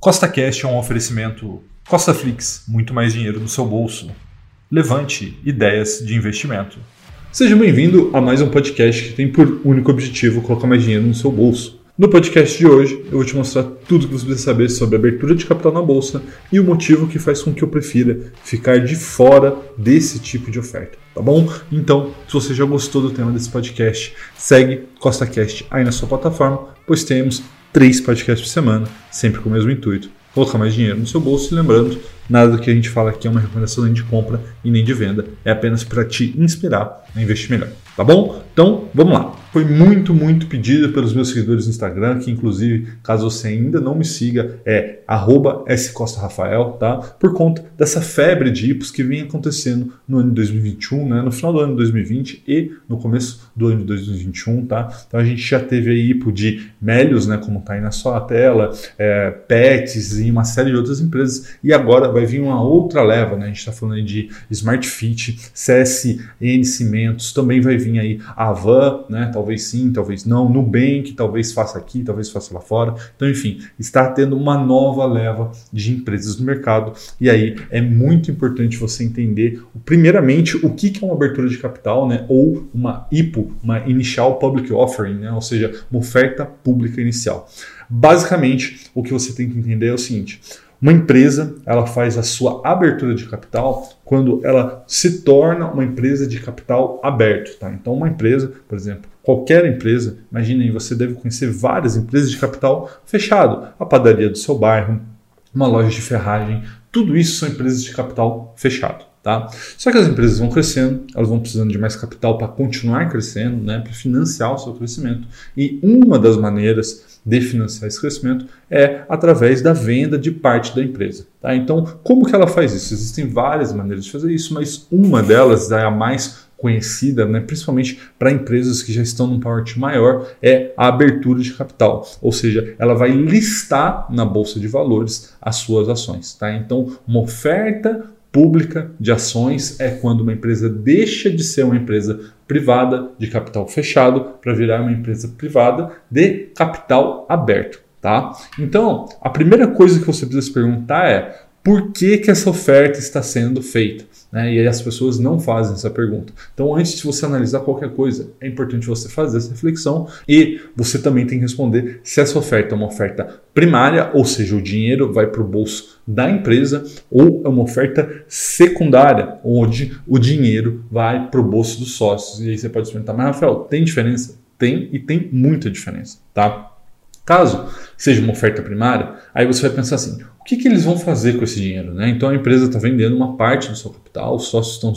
Costa Cash é um oferecimento Costa Flix, muito mais dinheiro no seu bolso. Levante ideias de investimento. Seja bem-vindo a mais um podcast que tem por único objetivo colocar mais dinheiro no seu bolso. No podcast de hoje, eu vou te mostrar tudo que você precisa saber sobre abertura de capital na bolsa e o motivo que faz com que eu prefira ficar de fora desse tipo de oferta, tá bom? Então, se você já gostou do tema desse podcast, segue CostaCast aí na sua plataforma, pois temos três podcasts por semana, sempre com o mesmo intuito. Colocar mais dinheiro no seu bolso e lembrando, nada do que a gente fala aqui é uma recomendação nem de compra e nem de venda, é apenas para te inspirar a investir melhor. Tá bom? Então, vamos lá. Foi muito, muito pedido pelos meus seguidores no Instagram, que inclusive, caso você ainda não me siga, é @scostarafael, tá? Por conta dessa febre de IPOs que vem acontecendo no ano de 2021, né? No final do ano de 2020 e no começo do ano de 2021, tá? Então a gente já teve aí IPO de Melios, né? Como tá aí na sua tela, é, Pets e uma série de outras empresas. E agora vai vir uma outra leva, né? A gente está falando aí de Smart Fit, CSN Cimentos, também vai vir aí a Avan, né? Talvez sim, talvez não. Nubank, talvez faça aqui, talvez faça lá fora. Então, enfim, está tendo uma nova leva de empresas no mercado. E aí é muito importante você entender, primeiramente, o que é uma abertura de capital, né? Ou uma IPO, uma Initial Public Offering, né? Ou seja, uma oferta pública inicial. Basicamente, o que você tem que entender é o seguinte. Uma empresa, ela faz a sua abertura de capital quando ela se torna uma empresa de capital aberto, tá? Então, uma empresa, por exemplo, qualquer empresa, imagine aí, você deve conhecer várias empresas de capital fechado, a padaria do seu bairro, uma loja de ferragem, tudo isso são empresas de capital fechado. Tá? Só que as empresas vão crescendo, elas vão precisando de mais capital para continuar crescendo, né, para financiar o seu crescimento. E uma das maneiras de financiar esse crescimento é através da venda de parte da empresa. Tá? Então, como que ela faz isso? Existem várias maneiras de fazer isso, mas uma delas é a mais conhecida, né, principalmente para empresas que já estão num porte maior, é a abertura de capital. Ou seja, ela vai listar na bolsa de valores as suas ações. Tá? Então, uma oferta pública de ações é quando uma empresa deixa de ser uma empresa privada de capital fechado para virar uma empresa privada de capital aberto, tá? Então, a primeira coisa que você precisa se perguntar é por que, que essa oferta está sendo feita? Né? E aí as pessoas não fazem essa pergunta. Então, antes de você analisar qualquer coisa, é importante você fazer essa reflexão e você também tem que responder se essa oferta é uma oferta primária, ou seja, o dinheiro vai para o bolso da empresa, ou é uma oferta secundária, onde o dinheiro vai para o bolso dos sócios. E aí você pode perguntar, mas Rafael, tem diferença? Tem e tem muita diferença, tá? Caso seja uma oferta primária, aí você vai pensar assim: o que, que eles vão fazer com esse dinheiro? Né? Então a empresa está vendendo uma parte do seu capital, os sócios estão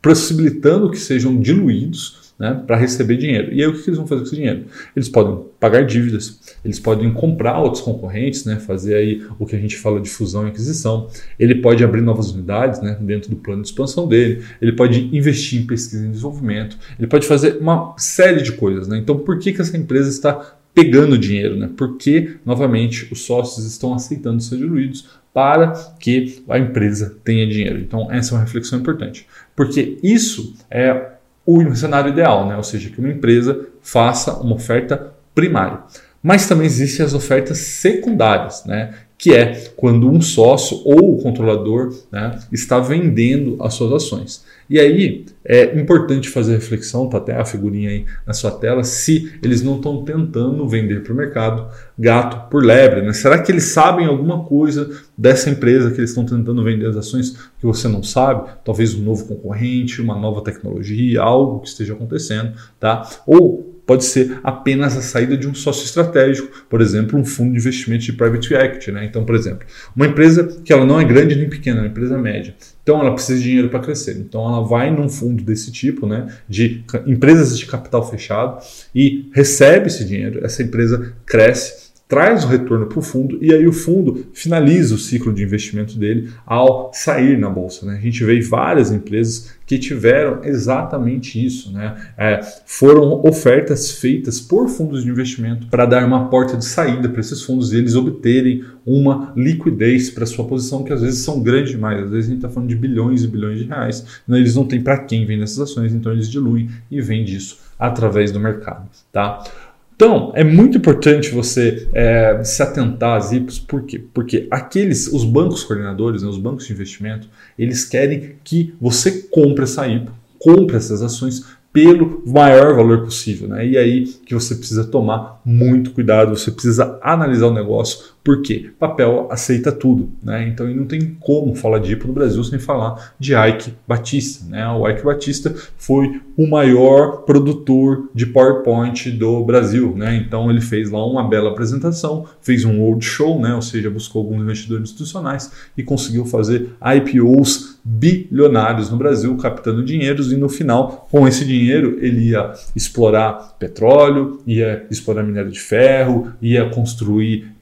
possibilitando que sejam diluídos né, para receber dinheiro. E aí o que, eles vão fazer com esse dinheiro? Eles podem pagar dívidas, eles podem comprar outros concorrentes, né, fazer aí o que a gente fala de fusão e aquisição. Ele pode abrir novas unidades né, dentro do plano de expansão dele, ele pode investir em pesquisa e desenvolvimento, ele pode fazer uma série de coisas. Né? Então por que, que essa empresa está pegando dinheiro, né? Porque, novamente, os sócios estão aceitando ser diluídos para que a empresa tenha dinheiro. Então, essa é uma reflexão importante. Porque isso é o cenário ideal, né? Ou seja, que uma empresa faça uma oferta primária. Mas também existem as ofertas secundárias, né? Que é quando um sócio ou o controlador né, está vendendo as suas ações. E aí é importante fazer reflexão, tá até a figurinha aí na sua tela, se eles não estão tentando vender para o mercado gato por lebre. Né? Será que eles sabem alguma coisa dessa empresa que eles estão tentando vender as ações que você não sabe? Talvez um novo concorrente, uma nova tecnologia, algo que esteja acontecendo, tá? Ou pode ser apenas a saída de um sócio estratégico, por exemplo, um fundo de investimento de private equity. Né? Então, por exemplo, uma empresa que ela não é grande nem pequena, é uma empresa média. Então, ela precisa de dinheiro para crescer. Então, ela vai num fundo desse tipo, né, de empresas de capital fechado, e recebe esse dinheiro. Essa empresa cresce traz o retorno para o fundo e aí o fundo finaliza o ciclo de investimento dele ao sair na bolsa. Né? A gente vê várias empresas que tiveram exatamente isso. Né? É, foram ofertas feitas por fundos de investimento para dar uma porta de saída para esses fundos e eles obterem uma liquidez para sua posição que às vezes são grandes demais. Às vezes a gente está falando de bilhões e bilhões de reais. Né? Eles não têm para quem vender essas ações, então eles diluem e vendem isso através do mercado. Tá? Então, é muito importante você é, se atentar às IPOs, por quê? Porque aqueles, os bancos coordenadores, né, os bancos de investimento, eles querem que você compre essa IPO, compre essas ações pelo maior valor possível. Né? E aí que você precisa tomar muito cuidado, você precisa analisar o negócio, porque papel aceita tudo. Né? Então não tem como falar de IPO no Brasil sem falar de Ike Batista. Né? O Ike Batista foi o maior produtor de PowerPoint do Brasil. Né? Então ele fez lá uma bela apresentação, fez um road show, né? ou seja, buscou alguns investidores institucionais e conseguiu fazer IPOs bilionários no Brasil, captando dinheiros e no final, com esse dinheiro, ele ia explorar petróleo, ia explorar minério de ferro, ia construir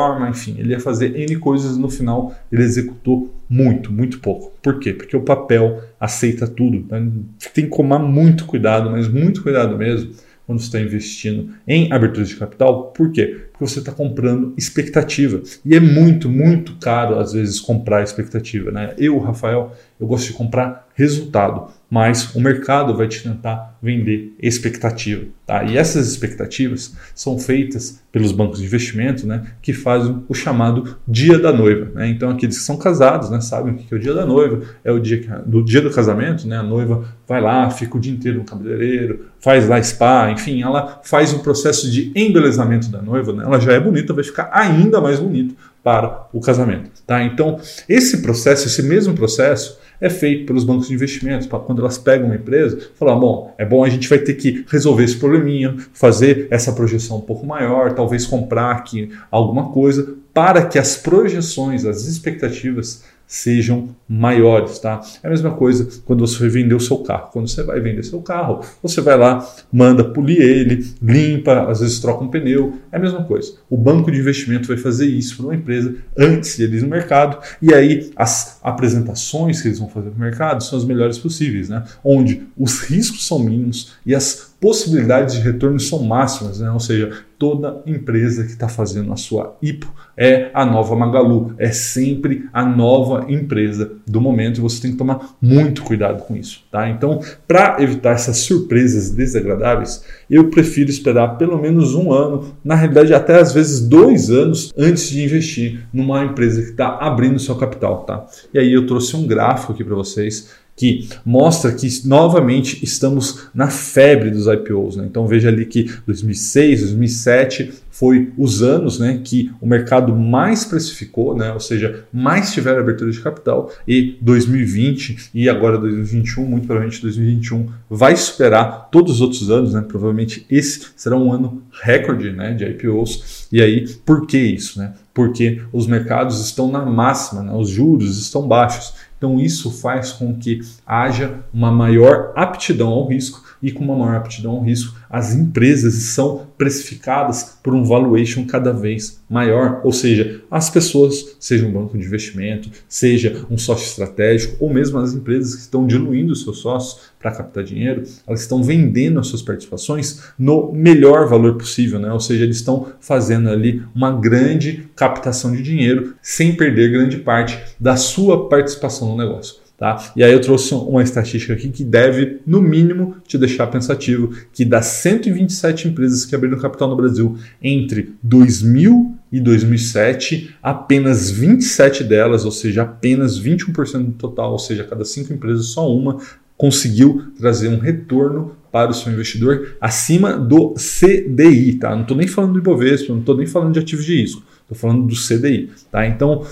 plataforma, enfim, ele ia fazer N coisas no final ele executou muito, muito pouco. Por quê? Porque o papel aceita tudo. Né? Tem que tomar muito cuidado, mas muito cuidado mesmo quando você está investindo em abertura de capital. Por quê? Porque você está comprando expectativa. E é muito, muito caro, às vezes, comprar expectativa. Né? Eu, Rafael, eu gosto de comprar resultado, mas o mercado vai te tentar vender expectativa. Tá? E essas expectativas são feitas pelos bancos de investimento né, que fazem o chamado dia da noiva. Né? Então, aqueles que são casados né, sabem o que é o dia da noiva, é o dia que, do dia do casamento, né, a noiva vai lá, fica o dia inteiro no cabeleireiro, faz lá spa, enfim, ela faz o processo de embelezamento da noiva, né? Ela já é bonita, vai ficar ainda mais bonito para o casamento. Tá? Então, esse processo, esse mesmo processo, é feito pelos bancos de investimentos, para quando elas pegam uma empresa, falar, bom, é bom a gente vai ter que resolver esse probleminha, fazer essa projeção um pouco maior, talvez comprar aqui alguma coisa, para que as projeções, as expectativas sejam maiores, tá? É a mesma coisa quando você vai vender o seu carro. Quando você vai vender seu carro, você vai lá, manda polir ele, limpa, às vezes troca um pneu. É a mesma coisa. O banco de investimento vai fazer isso para uma empresa antes de eles no mercado e aí as apresentações que eles vão fazer para o mercado são as melhores possíveis, né? Onde os riscos são mínimos e as possibilidades de retorno são máximas, né? ou seja, toda empresa que está fazendo a sua IPO é a nova Magalu, é sempre a nova empresa do momento e você tem que tomar muito cuidado com isso. Tá? Então, para evitar essas surpresas desagradáveis, eu prefiro esperar pelo menos um ano, na realidade até às vezes dois anos antes de investir numa empresa que está abrindo seu capital. Tá? E aí eu trouxe um gráfico aqui para vocês que mostra que novamente estamos na febre dos IPOs. Né? Então veja ali que 2006, 2007 foi os anos né, que o mercado mais precificou, né, ou seja, mais tiveram abertura de capital, e 2020 e agora 2021, muito provavelmente 2021, vai superar todos os outros anos, né, provavelmente esse será um ano recorde né, de IPOs. E aí, por que isso? Né? Porque os mercados estão na máxima, né, os juros estão baixos. Então, isso faz com que haja uma maior aptidão ao risco e com uma maior aptidão ao risco, as empresas são precificadas por um valuation cada vez maior, ou seja, as pessoas, seja um banco de investimento, seja um sócio estratégico, ou mesmo as empresas que estão diluindo seus sócios para captar dinheiro, elas estão vendendo as suas participações no melhor valor possível, né? ou seja, eles estão fazendo ali uma grande captação de dinheiro sem perder grande parte da sua participação no negócio. Tá? E aí eu trouxe uma estatística aqui que deve, no mínimo, te deixar pensativo, que das 127 empresas que abriram capital no Brasil entre 2000 e 2007, apenas 27 delas, ou seja, apenas 21% do total, ou seja, cada cinco empresas, só uma conseguiu trazer um retorno para o seu investidor acima do CDI, tá? Não estou nem falando do Ibovespa, não estou nem falando de ativos de risco, estou falando do CDI, tá? Então,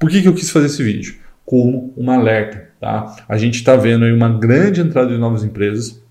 por que, que eu quis fazer esse vídeo? Como um alerta, tá? A gente está vendo aí uma grande entrada de novas empresas,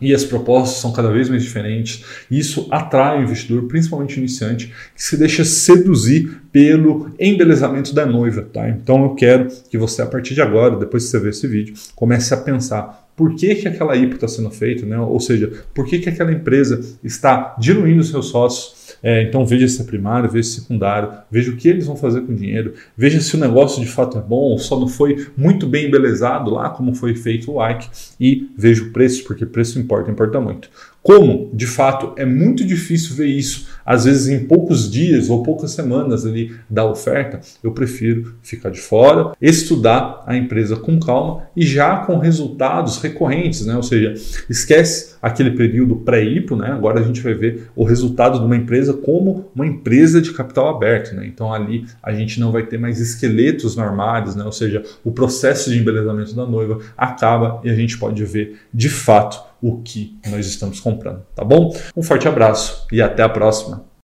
e as propostas são cada vez mais diferentes. Isso atrai o investidor, principalmente iniciante, que se deixa seduzir pelo embelezamento da noiva. Tá? Então eu quero que você, a partir de agora, depois que você ver esse vídeo, comece a pensar por que, que aquela IPO está sendo feita, né? ou seja, por que, que aquela empresa está diluindo seus sócios é, então veja se é primário, veja se é secundário, veja o que eles vão fazer com o dinheiro, veja se o negócio de fato é bom, ou só não foi muito bem embelezado lá, como foi feito o like, e veja o preço, porque preço importa, importa muito. Como, de fato, é muito difícil ver isso, às vezes em poucos dias ou poucas semanas ali da oferta, eu prefiro ficar de fora, estudar a empresa com calma e já com resultados recorrentes, né? Ou seja, esquece aquele período pré-IPO, né? Agora a gente vai ver o resultado de uma empresa como uma empresa de capital aberto, né? Então ali a gente não vai ter mais esqueletos no armário, né? Ou seja, o processo de embelezamento da noiva acaba e a gente pode ver de fato o que nós estamos comprando, tá bom? Um forte abraço e até a próxima.